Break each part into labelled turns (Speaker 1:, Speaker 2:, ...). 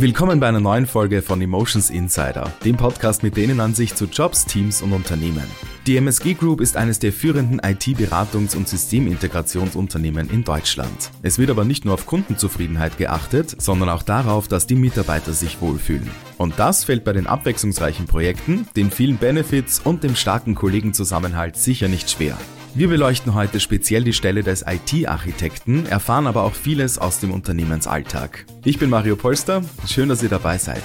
Speaker 1: Willkommen bei einer neuen Folge von Emotions Insider, dem Podcast mit denen an sich zu Jobs, Teams und Unternehmen. Die MSG Group ist eines der führenden IT-Beratungs- und Systemintegrationsunternehmen in Deutschland. Es wird aber nicht nur auf Kundenzufriedenheit geachtet, sondern auch darauf, dass die Mitarbeiter sich wohlfühlen. Und das fällt bei den abwechslungsreichen Projekten, den vielen Benefits und dem starken Kollegenzusammenhalt sicher nicht schwer. Wir beleuchten heute speziell die Stelle des IT-Architekten, erfahren aber auch vieles aus dem Unternehmensalltag. Ich bin Mario Polster, schön, dass ihr dabei seid.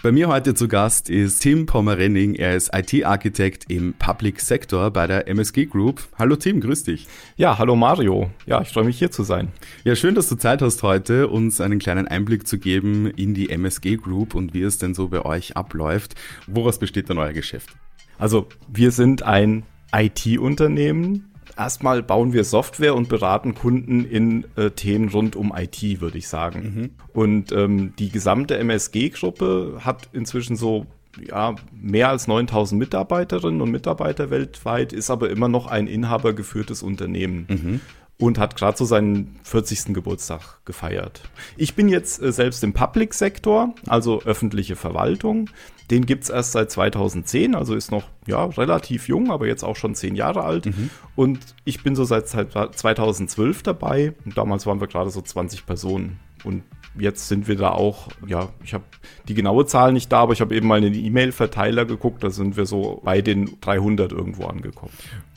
Speaker 1: Bei mir heute zu Gast ist Tim Pommerenning. Er ist IT-Architekt im Public Sector bei der MSG Group. Hallo Tim, grüß dich.
Speaker 2: Ja, hallo Mario. Ja, ich freue mich hier zu sein.
Speaker 1: Ja, schön, dass du Zeit hast heute, uns einen kleinen Einblick zu geben in die MSG Group und wie es denn so bei euch abläuft. Woraus besteht denn euer Geschäft?
Speaker 2: Also, wir sind ein IT-Unternehmen. Erstmal bauen wir Software und beraten Kunden in äh, Themen rund um IT, würde ich sagen. Mhm. Und ähm, die gesamte MSG-Gruppe hat inzwischen so ja, mehr als 9000 Mitarbeiterinnen und Mitarbeiter weltweit, ist aber immer noch ein inhabergeführtes Unternehmen. Mhm und hat gerade so seinen 40. Geburtstag gefeiert. Ich bin jetzt äh, selbst im Public-Sektor, also öffentliche Verwaltung. Den gibt's erst seit 2010, also ist noch ja, relativ jung, aber jetzt auch schon zehn Jahre alt. Mhm. Und ich bin so seit 2012 dabei. Und damals waren wir gerade so 20 Personen. Und jetzt sind wir da auch, ja, ich habe die genaue Zahl nicht da, aber ich habe eben mal in den E-Mail-Verteiler geguckt, da sind wir so bei den 300 irgendwo angekommen.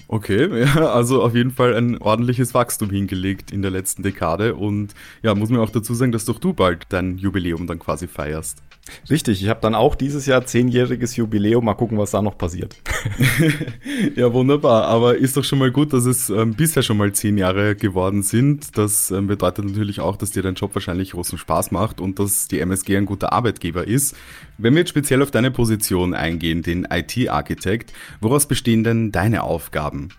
Speaker 1: Okay, ja, also auf jeden Fall ein ordentliches Wachstum hingelegt in der letzten Dekade und ja, muss man auch dazu sagen, dass doch du bald dein Jubiläum dann quasi feierst.
Speaker 2: Richtig, ich habe dann auch dieses Jahr zehnjähriges Jubiläum. Mal gucken, was da noch passiert.
Speaker 1: ja, wunderbar. Aber ist doch schon mal gut, dass es ähm, bisher schon mal zehn Jahre geworden sind. Das ähm, bedeutet natürlich auch, dass dir dein Job wahrscheinlich großen Spaß macht und dass die MSG ein guter Arbeitgeber ist. Wenn wir jetzt speziell auf deine Position eingehen, den IT-Architekt, woraus bestehen denn deine Aufgaben?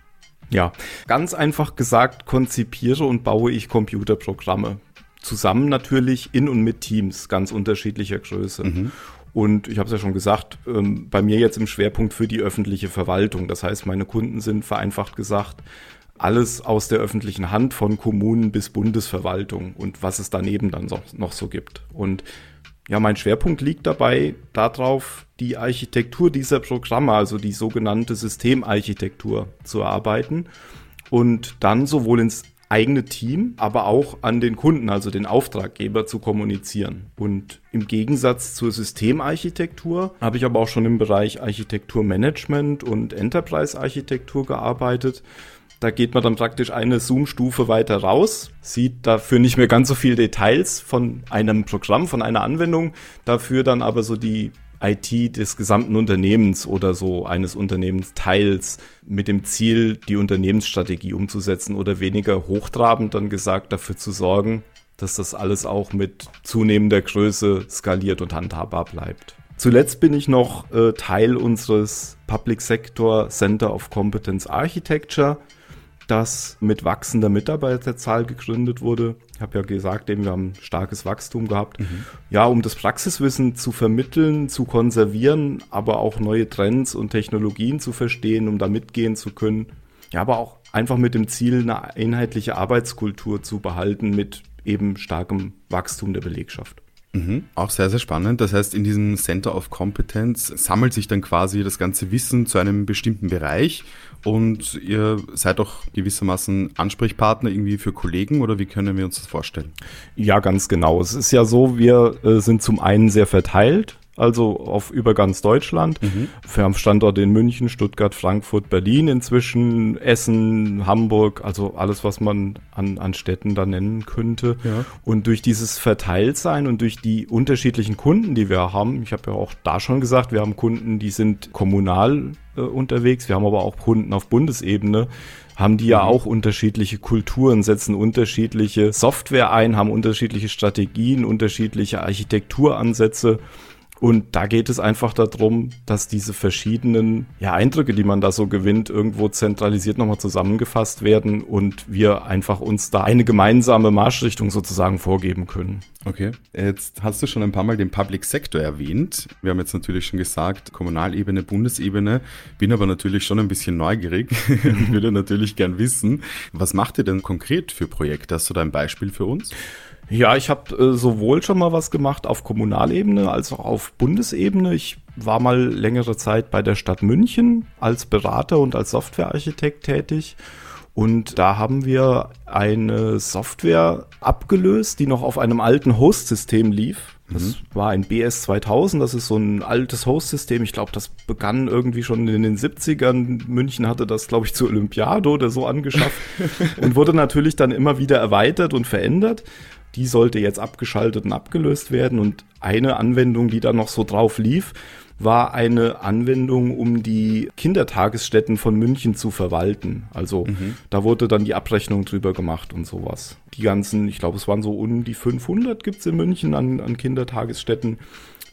Speaker 2: Ja, ganz einfach gesagt, konzipiere und baue ich Computerprogramme zusammen natürlich in und mit Teams ganz unterschiedlicher Größe. Mhm. Und ich habe es ja schon gesagt, ähm, bei mir jetzt im Schwerpunkt für die öffentliche Verwaltung. Das heißt, meine Kunden sind vereinfacht gesagt alles aus der öffentlichen Hand von Kommunen bis Bundesverwaltung und was es daneben dann noch so gibt. Und ja, mein Schwerpunkt liegt dabei darauf, die Architektur dieser Programme, also die sogenannte Systemarchitektur zu erarbeiten und dann sowohl ins eigene Team, aber auch an den Kunden, also den Auftraggeber zu kommunizieren. Und im Gegensatz zur Systemarchitektur habe ich aber auch schon im Bereich Architekturmanagement und Enterprise-Architektur gearbeitet. Da geht man dann praktisch eine Zoom-Stufe weiter raus, sieht dafür nicht mehr ganz so viel Details von einem Programm, von einer Anwendung, dafür dann aber so die IT des gesamten Unternehmens oder so eines Unternehmensteils mit dem Ziel, die Unternehmensstrategie umzusetzen oder weniger hochtrabend dann gesagt dafür zu sorgen, dass das alles auch mit zunehmender Größe skaliert und handhabbar bleibt. Zuletzt bin ich noch äh, Teil unseres Public Sector Center of Competence Architecture das mit wachsender Mitarbeiterzahl gegründet wurde. Ich habe ja gesagt, eben, wir haben starkes Wachstum gehabt. Mhm. Ja, um das Praxiswissen zu vermitteln, zu konservieren, aber auch neue Trends und Technologien zu verstehen, um da mitgehen zu können. Ja, aber auch einfach mit dem Ziel, eine einheitliche Arbeitskultur zu behalten mit eben starkem Wachstum der Belegschaft.
Speaker 1: Mhm. Auch sehr, sehr spannend. Das heißt, in diesem Center of Competence sammelt sich dann quasi das ganze Wissen zu einem bestimmten Bereich und ihr seid auch gewissermaßen Ansprechpartner irgendwie für Kollegen oder wie können wir uns das vorstellen?
Speaker 2: Ja, ganz genau. Es ist ja so, wir äh, sind zum einen sehr verteilt also auf über ganz Deutschland. Mhm. Wir haben Standorte in München, Stuttgart, Frankfurt, Berlin inzwischen, Essen, Hamburg, also alles, was man an, an Städten da nennen könnte. Ja. Und durch dieses Verteiltsein und durch die unterschiedlichen Kunden, die wir haben, ich habe ja auch da schon gesagt, wir haben Kunden, die sind kommunal äh, unterwegs, wir haben aber auch Kunden auf Bundesebene, haben die ja mhm. auch unterschiedliche Kulturen, setzen unterschiedliche Software ein, haben unterschiedliche Strategien, unterschiedliche Architekturansätze. Und da geht es einfach darum, dass diese verschiedenen ja, Eindrücke, die man da so gewinnt, irgendwo zentralisiert nochmal zusammengefasst werden und wir einfach uns da eine gemeinsame Marschrichtung sozusagen vorgeben können.
Speaker 1: Okay, jetzt hast du schon ein paar Mal den Public Sector erwähnt. Wir haben jetzt natürlich schon gesagt, Kommunalebene, Bundesebene. Bin aber natürlich schon ein bisschen neugierig. würde natürlich gern wissen, was macht ihr denn konkret für Projekte? Hast du da ein Beispiel für uns?
Speaker 2: Ja, ich habe äh, sowohl schon mal was gemacht auf Kommunalebene als auch auf Bundesebene. Ich war mal längere Zeit bei der Stadt München als Berater und als Softwarearchitekt tätig. Und da haben wir eine Software abgelöst, die noch auf einem alten Host-System lief. Das mhm. war ein BS 2000, das ist so ein altes Host-System. Ich glaube, das begann irgendwie schon in den 70ern. München hatte das, glaube ich, zur Olympiade oder so angeschafft und wurde natürlich dann immer wieder erweitert und verändert. Die sollte jetzt abgeschaltet und abgelöst werden. Und eine Anwendung, die da noch so drauf lief, war eine Anwendung, um die Kindertagesstätten von München zu verwalten. Also mhm. da wurde dann die Abrechnung drüber gemacht und sowas. Die ganzen, ich glaube, es waren so um die 500 gibt's in München an, an Kindertagesstätten.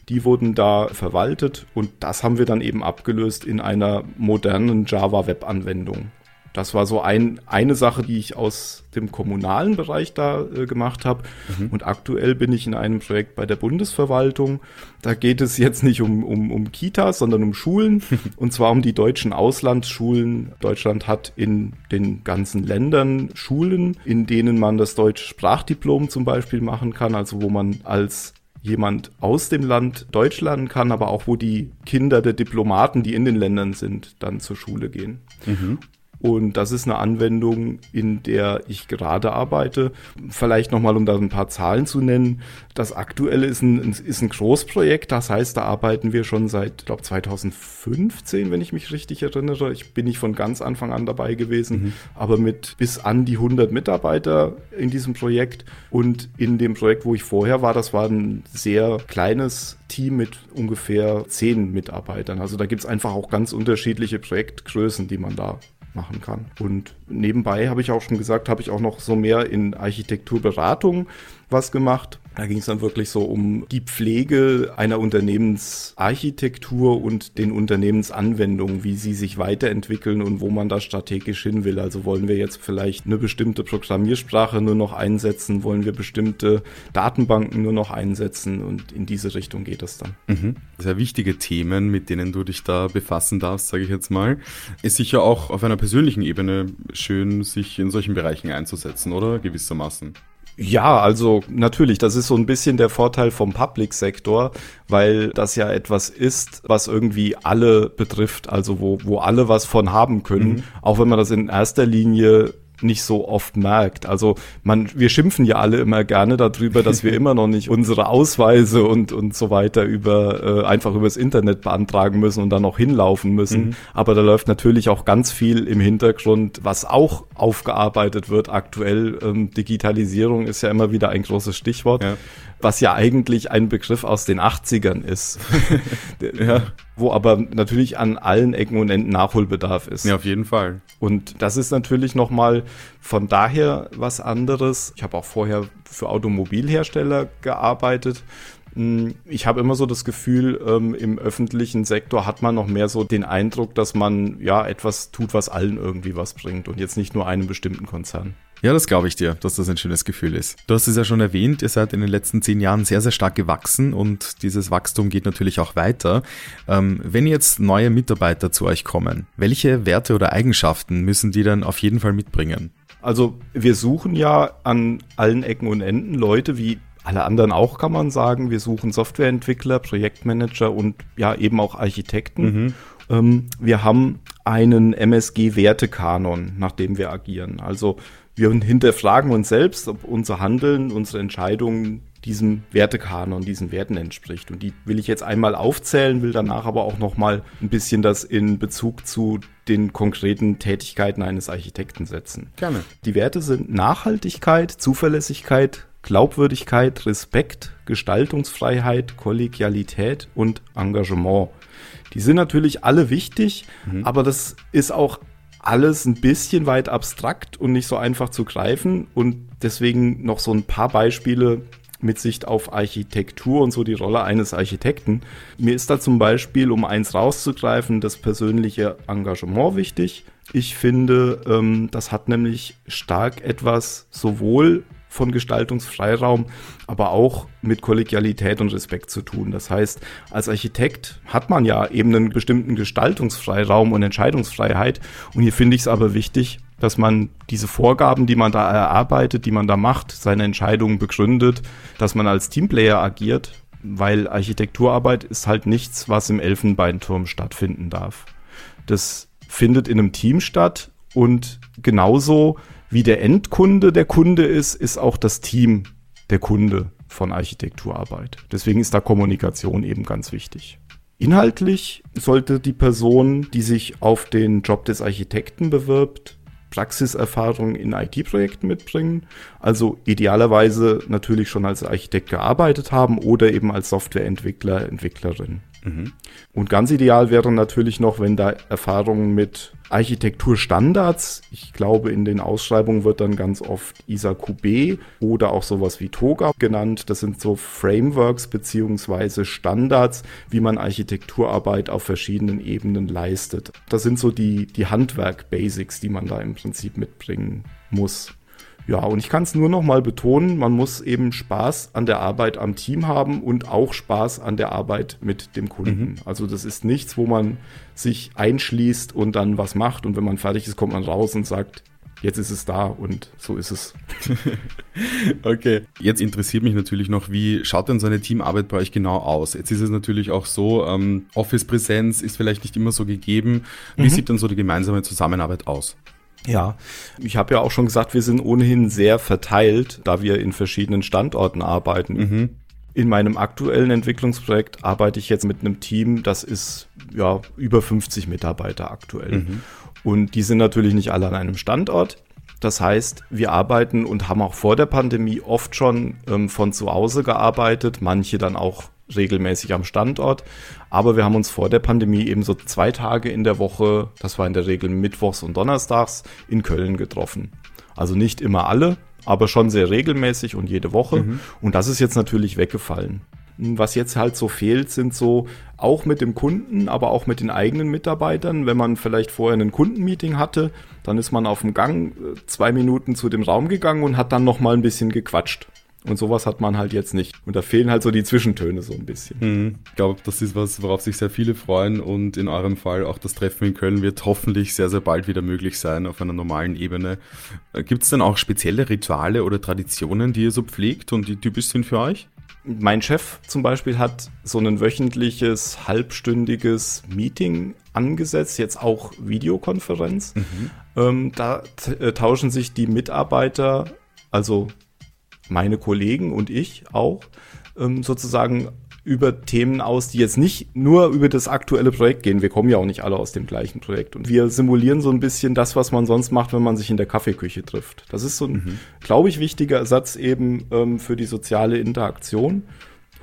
Speaker 2: Die wurden da verwaltet und das haben wir dann eben abgelöst in einer modernen Java-Web-Anwendung. Das war so ein, eine Sache, die ich aus dem kommunalen Bereich da äh, gemacht habe. Mhm. Und aktuell bin ich in einem Projekt bei der Bundesverwaltung. Da geht es jetzt nicht um, um, um Kitas, sondern um Schulen. und zwar um die deutschen Auslandsschulen. Deutschland hat in den ganzen Ländern Schulen, in denen man das deutsche Sprachdiplom zum Beispiel machen kann. Also wo man als jemand aus dem Land Deutsch lernen kann, aber auch wo die Kinder der Diplomaten, die in den Ländern sind, dann zur Schule gehen. Mhm. Und das ist eine Anwendung, in der ich gerade arbeite. Vielleicht nochmal, um da ein paar Zahlen zu nennen. Das aktuelle ist ein, ist ein Großprojekt. Das heißt, da arbeiten wir schon seit, glaube 2015, wenn ich mich richtig erinnere. Ich bin nicht von ganz Anfang an dabei gewesen, mhm. aber mit bis an die 100 Mitarbeiter in diesem Projekt. Und in dem Projekt, wo ich vorher war, das war ein sehr kleines Team mit ungefähr zehn Mitarbeitern. Also da gibt es einfach auch ganz unterschiedliche Projektgrößen, die man da machen kann. Und nebenbei habe ich auch schon gesagt, habe ich auch noch so mehr in Architekturberatung was gemacht. Da ging es dann wirklich so um die Pflege einer Unternehmensarchitektur und den Unternehmensanwendungen, wie sie sich weiterentwickeln und wo man da strategisch hin will. Also wollen wir jetzt vielleicht eine bestimmte Programmiersprache nur noch einsetzen, wollen wir bestimmte Datenbanken nur noch einsetzen und in diese Richtung geht es dann.
Speaker 1: Mhm. Sehr wichtige Themen, mit denen du dich da befassen darfst, sage ich jetzt mal. Ist sicher auch auf einer persönlichen Ebene schön, sich in solchen Bereichen einzusetzen, oder? Gewissermaßen.
Speaker 2: Ja, also natürlich, das ist so ein bisschen der Vorteil vom Public-Sektor, weil das ja etwas ist, was irgendwie alle betrifft, also wo, wo alle was von haben können, mhm. auch wenn man das in erster Linie nicht so oft merkt. Also man, wir schimpfen ja alle immer gerne darüber, dass wir immer noch nicht unsere Ausweise und, und so weiter über äh, einfach übers Internet beantragen müssen und dann noch hinlaufen müssen. Mhm. Aber da läuft natürlich auch ganz viel im Hintergrund, was auch aufgearbeitet wird aktuell. Ähm, Digitalisierung ist ja immer wieder ein großes Stichwort. Ja was ja eigentlich ein Begriff aus den 80ern ist. ja, wo aber natürlich an allen Ecken und Enden Nachholbedarf ist.
Speaker 1: Ja, auf jeden Fall.
Speaker 2: Und das ist natürlich nochmal von daher was anderes. Ich habe auch vorher für Automobilhersteller gearbeitet. Hm, ich habe immer so das Gefühl, ähm, im öffentlichen Sektor hat man noch mehr so den Eindruck, dass man ja etwas tut, was allen irgendwie was bringt und jetzt nicht nur einem bestimmten Konzern.
Speaker 1: Ja, das glaube ich dir, dass das ein schönes Gefühl ist. Du hast es ja schon erwähnt, ihr seid in den letzten zehn Jahren sehr, sehr stark gewachsen und dieses Wachstum geht natürlich auch weiter. Ähm, wenn jetzt neue Mitarbeiter zu euch kommen, welche Werte oder Eigenschaften müssen die dann auf jeden Fall mitbringen?
Speaker 2: Also wir suchen ja an allen Ecken und Enden Leute wie alle anderen auch, kann man sagen. Wir suchen Softwareentwickler, Projektmanager und ja eben auch Architekten. Mhm. Ähm, wir haben einen MSG-Wertekanon, nach dem wir agieren. Also wir hinterfragen uns selbst, ob unser Handeln, unsere Entscheidungen diesem Wertekanon, diesen Werten entspricht. Und die will ich jetzt einmal aufzählen, will danach aber auch noch mal ein bisschen das in Bezug zu den konkreten Tätigkeiten eines Architekten setzen.
Speaker 1: Gerne.
Speaker 2: Die Werte sind Nachhaltigkeit, Zuverlässigkeit, Glaubwürdigkeit, Respekt, Gestaltungsfreiheit, Kollegialität und Engagement. Die sind natürlich alle wichtig, mhm. aber das ist auch alles ein bisschen weit abstrakt und nicht so einfach zu greifen und deswegen noch so ein paar Beispiele mit Sicht auf Architektur und so die Rolle eines Architekten. Mir ist da zum Beispiel, um eins rauszugreifen, das persönliche Engagement wichtig. Ich finde, ähm, das hat nämlich stark etwas sowohl von Gestaltungsfreiraum, aber auch mit Kollegialität und Respekt zu tun. Das heißt, als Architekt hat man ja eben einen bestimmten Gestaltungsfreiraum und Entscheidungsfreiheit. Und hier finde ich es aber wichtig, dass man diese Vorgaben, die man da erarbeitet, die man da macht, seine Entscheidungen begründet, dass man als Teamplayer agiert, weil Architekturarbeit ist halt nichts, was im Elfenbeinturm stattfinden darf. Das findet in einem Team statt und genauso wie der Endkunde der Kunde ist, ist auch das Team der Kunde von Architekturarbeit. Deswegen ist da Kommunikation eben ganz wichtig. Inhaltlich sollte die Person, die sich auf den Job des Architekten bewirbt, Praxiserfahrung in IT-Projekten mitbringen. Also idealerweise natürlich schon als Architekt gearbeitet haben oder eben als Softwareentwickler, Entwicklerin. Mhm. Und ganz ideal wäre natürlich noch, wenn da Erfahrungen mit Architekturstandards, ich glaube in den Ausschreibungen wird dann ganz oft ISA-QB oder auch sowas wie TOGA genannt. Das sind so Frameworks beziehungsweise Standards, wie man Architekturarbeit auf verschiedenen Ebenen leistet. Das sind so die, die Handwerk-Basics, die man da im Prinzip mitbringen muss. Ja, und ich kann es nur noch mal betonen, man muss eben Spaß an der Arbeit am Team haben und auch Spaß an der Arbeit mit dem Kunden. Mhm. Also das ist nichts, wo man sich einschließt und dann was macht und wenn man fertig ist, kommt man raus und sagt, jetzt ist es da und so ist es.
Speaker 1: okay. Jetzt interessiert mich natürlich noch, wie schaut denn so eine Teamarbeit bei euch genau aus? Jetzt ist es natürlich auch so, ähm, Office-Präsenz ist vielleicht nicht immer so gegeben. Wie mhm. sieht denn so die gemeinsame Zusammenarbeit aus?
Speaker 2: Ja, ich habe ja auch schon gesagt, wir sind ohnehin sehr verteilt, da wir in verschiedenen Standorten arbeiten. Mhm. In meinem aktuellen Entwicklungsprojekt arbeite ich jetzt mit einem Team, das ist ja über 50 Mitarbeiter aktuell. Mhm. Und die sind natürlich nicht alle an einem Standort. Das heißt, wir arbeiten und haben auch vor der Pandemie oft schon ähm, von zu Hause gearbeitet, manche dann auch regelmäßig am Standort. Aber wir haben uns vor der Pandemie eben so zwei Tage in der Woche, das war in der Regel mittwochs und donnerstags, in Köln getroffen. Also nicht immer alle, aber schon sehr regelmäßig und jede Woche. Mhm. Und das ist jetzt natürlich weggefallen. Was jetzt halt so fehlt, sind so auch mit dem Kunden, aber auch mit den eigenen Mitarbeitern. Wenn man vielleicht vorher ein Kundenmeeting hatte, dann ist man auf dem Gang äh, zwei Minuten zu dem Raum gegangen und hat dann noch mal ein bisschen gequatscht. Und sowas hat man halt jetzt nicht. Und da fehlen halt so die Zwischentöne so ein bisschen.
Speaker 1: Mhm. Ich glaube, das ist was, worauf sich sehr viele freuen. Und in eurem Fall auch das Treffen in Köln wird hoffentlich sehr, sehr bald wieder möglich sein auf einer normalen Ebene. Äh, Gibt es denn auch spezielle Rituale oder Traditionen, die ihr so pflegt und die typisch sind für euch?
Speaker 2: Mein Chef zum Beispiel hat so ein wöchentliches, halbstündiges Meeting angesetzt, jetzt auch Videokonferenz. Mhm. Ähm, da äh, tauschen sich die Mitarbeiter, also meine Kollegen und ich auch ähm, sozusagen über Themen aus, die jetzt nicht nur über das aktuelle Projekt gehen. Wir kommen ja auch nicht alle aus dem gleichen Projekt. Und wir simulieren so ein bisschen das, was man sonst macht, wenn man sich in der Kaffeeküche trifft. Das ist so ein, mhm. glaube ich, wichtiger Ersatz eben ähm, für die soziale Interaktion.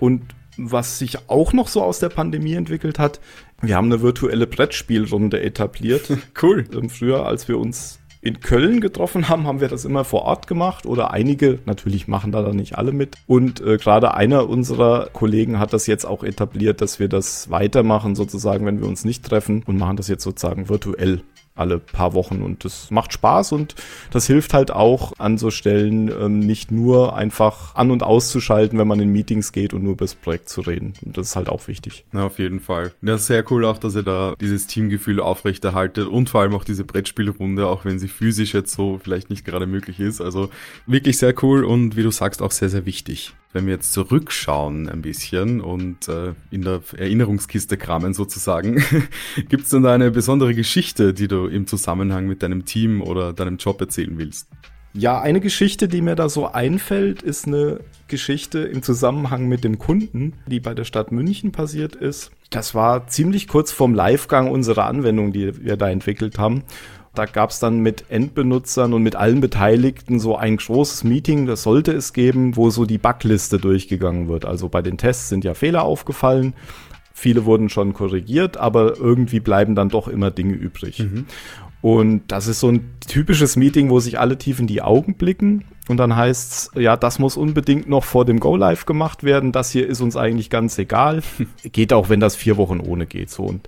Speaker 2: Und was sich auch noch so aus der Pandemie entwickelt hat, wir haben eine virtuelle Brettspielrunde etabliert.
Speaker 1: cool.
Speaker 2: Ähm, früher, als wir uns in Köln getroffen haben, haben wir das immer vor Ort gemacht oder einige, natürlich machen da dann nicht alle mit. Und äh, gerade einer unserer Kollegen hat das jetzt auch etabliert, dass wir das weitermachen, sozusagen, wenn wir uns nicht treffen und machen das jetzt sozusagen virtuell alle paar Wochen und das macht Spaß und das hilft halt auch an so Stellen ähm, nicht nur einfach an und auszuschalten, wenn man in Meetings geht und nur über das Projekt zu reden. Und das ist halt auch wichtig.
Speaker 1: Ja, auf jeden Fall. Ja, sehr cool auch, dass ihr da dieses Teamgefühl aufrechterhaltet und vor allem auch diese Brettspielrunde, auch wenn sie physisch jetzt so vielleicht nicht gerade möglich ist. Also wirklich sehr cool und wie du sagst auch sehr, sehr wichtig. Wenn wir jetzt zurückschauen ein bisschen und äh, in der Erinnerungskiste kramen sozusagen, gibt es denn da eine besondere Geschichte, die du im Zusammenhang mit deinem Team oder deinem Job erzählen willst?
Speaker 2: Ja, eine Geschichte, die mir da so einfällt, ist eine Geschichte im Zusammenhang mit dem Kunden, die bei der Stadt München passiert ist. Das war ziemlich kurz vorm Livegang unserer Anwendung, die wir da entwickelt haben. Da gab es dann mit Endbenutzern und mit allen Beteiligten so ein großes Meeting, das sollte es geben, wo so die Backliste durchgegangen wird. Also bei den Tests sind ja Fehler aufgefallen. Viele wurden schon korrigiert, aber irgendwie bleiben dann doch immer Dinge übrig. Mhm. Und das ist so ein typisches Meeting, wo sich alle tief in die Augen blicken. Und dann heißt's, ja, das muss unbedingt noch vor dem Go-Live gemacht werden. Das hier ist uns eigentlich ganz egal. geht auch, wenn das vier Wochen ohne geht. So. Und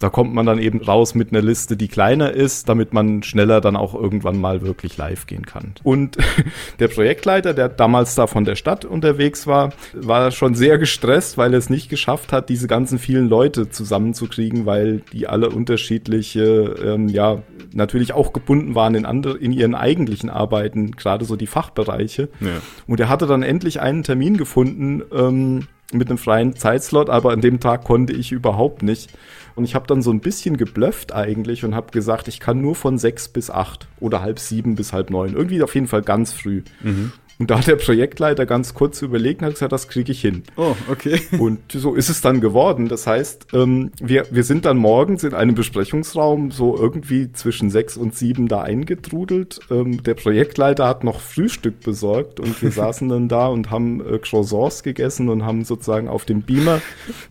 Speaker 2: Da kommt man dann eben raus mit einer Liste, die kleiner ist, damit man schneller dann auch irgendwann mal wirklich live gehen kann. Und der Projektleiter, der damals da von der Stadt unterwegs war, war schon sehr gestresst, weil er es nicht geschafft hat, diese ganzen vielen Leute zusammenzukriegen, weil die alle unterschiedliche, ähm, ja, natürlich auch gebunden waren in, andere, in ihren eigentlichen Arbeiten, gerade so die Fachbereiche. Ja. Und er hatte dann endlich einen Termin gefunden ähm, mit einem freien Zeitslot, aber an dem Tag konnte ich überhaupt nicht. Und ich habe dann so ein bisschen geblufft eigentlich und habe gesagt, ich kann nur von sechs bis acht oder halb sieben bis halb neun. Irgendwie auf jeden Fall ganz früh. Mhm. Und da hat der Projektleiter ganz kurz überlegt und hat gesagt, das kriege ich hin.
Speaker 1: Oh, okay.
Speaker 2: Und so ist es dann geworden. Das heißt, ähm, wir, wir sind dann morgens in einem Besprechungsraum so irgendwie zwischen sechs und sieben da eingetrudelt. Ähm, der Projektleiter hat noch Frühstück besorgt und wir saßen dann da und haben äh, Croissants gegessen und haben sozusagen auf dem Beamer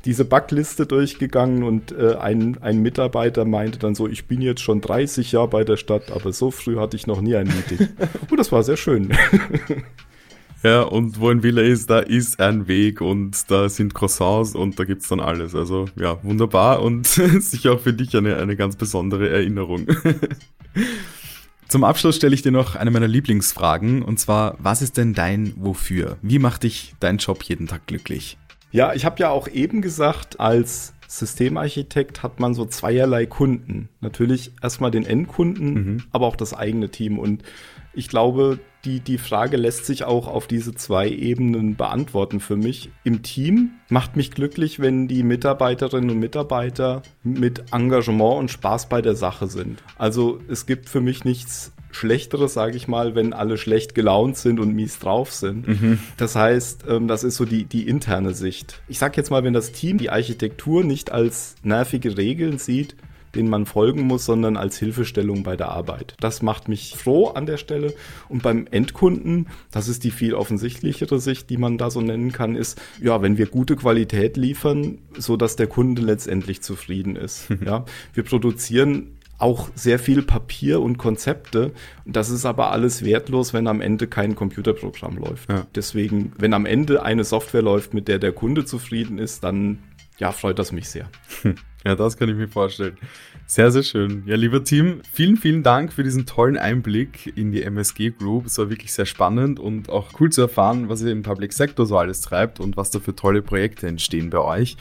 Speaker 2: diese Backliste durchgegangen und äh, ein, ein Mitarbeiter meinte dann so, ich bin jetzt schon 30 Jahre bei der Stadt, aber so früh hatte ich noch nie ein Meeting. Und das war sehr schön.
Speaker 1: Ja, und wo ein Villa ist, da ist ein Weg und da sind Croissants und da gibt's dann alles. Also ja, wunderbar und sicher auch für dich eine, eine ganz besondere Erinnerung. Zum Abschluss stelle ich dir noch eine meiner Lieblingsfragen und zwar, was ist denn dein Wofür? Wie macht dich dein Job jeden Tag glücklich?
Speaker 2: Ja, ich habe ja auch eben gesagt, als Systemarchitekt hat man so zweierlei Kunden. Natürlich erstmal den Endkunden, mhm. aber auch das eigene Team. Und ich glaube, die, die Frage lässt sich auch auf diese zwei Ebenen beantworten für mich. Im Team macht mich glücklich, wenn die Mitarbeiterinnen und Mitarbeiter mit Engagement und Spaß bei der Sache sind. Also es gibt für mich nichts Schlechteres, sage ich mal, wenn alle schlecht gelaunt sind und mies drauf sind. Mhm. Das heißt, ähm, das ist so die, die interne Sicht. Ich sage jetzt mal, wenn das Team die Architektur nicht als nervige Regeln sieht, denen man folgen muss, sondern als Hilfestellung bei der Arbeit. Das macht mich froh an der Stelle. Und beim Endkunden, das ist die viel offensichtlichere Sicht, die man da so nennen kann, ist, ja, wenn wir gute Qualität liefern, so dass der Kunde letztendlich zufrieden ist. ja, wir produzieren auch sehr viel Papier und Konzepte. Das ist aber alles wertlos, wenn am Ende kein Computerprogramm läuft. Ja. Deswegen, wenn am Ende eine Software läuft, mit der der Kunde zufrieden ist, dann ja, freut das mich sehr.
Speaker 1: Ja, das kann ich mir vorstellen. Sehr, sehr schön. Ja, lieber Team, vielen, vielen Dank für diesen tollen Einblick in die MSG Group. Es war wirklich sehr spannend und auch cool zu erfahren, was ihr im Public Sector so alles treibt und was da für tolle Projekte entstehen bei euch.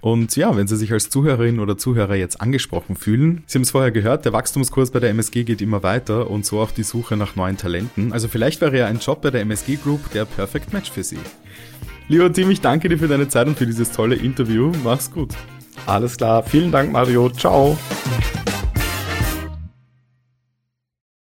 Speaker 1: Und ja, wenn Sie sich als Zuhörerin oder Zuhörer jetzt angesprochen fühlen, Sie haben es vorher gehört, der Wachstumskurs bei der MSG geht immer weiter und so auch die Suche nach neuen Talenten. Also vielleicht wäre ja ein Job bei der MSG Group der Perfect Match für Sie. Lieber Team, ich danke dir für deine Zeit und für dieses tolle Interview. Mach's gut.
Speaker 2: Alles klar. Vielen Dank, Mario. Ciao.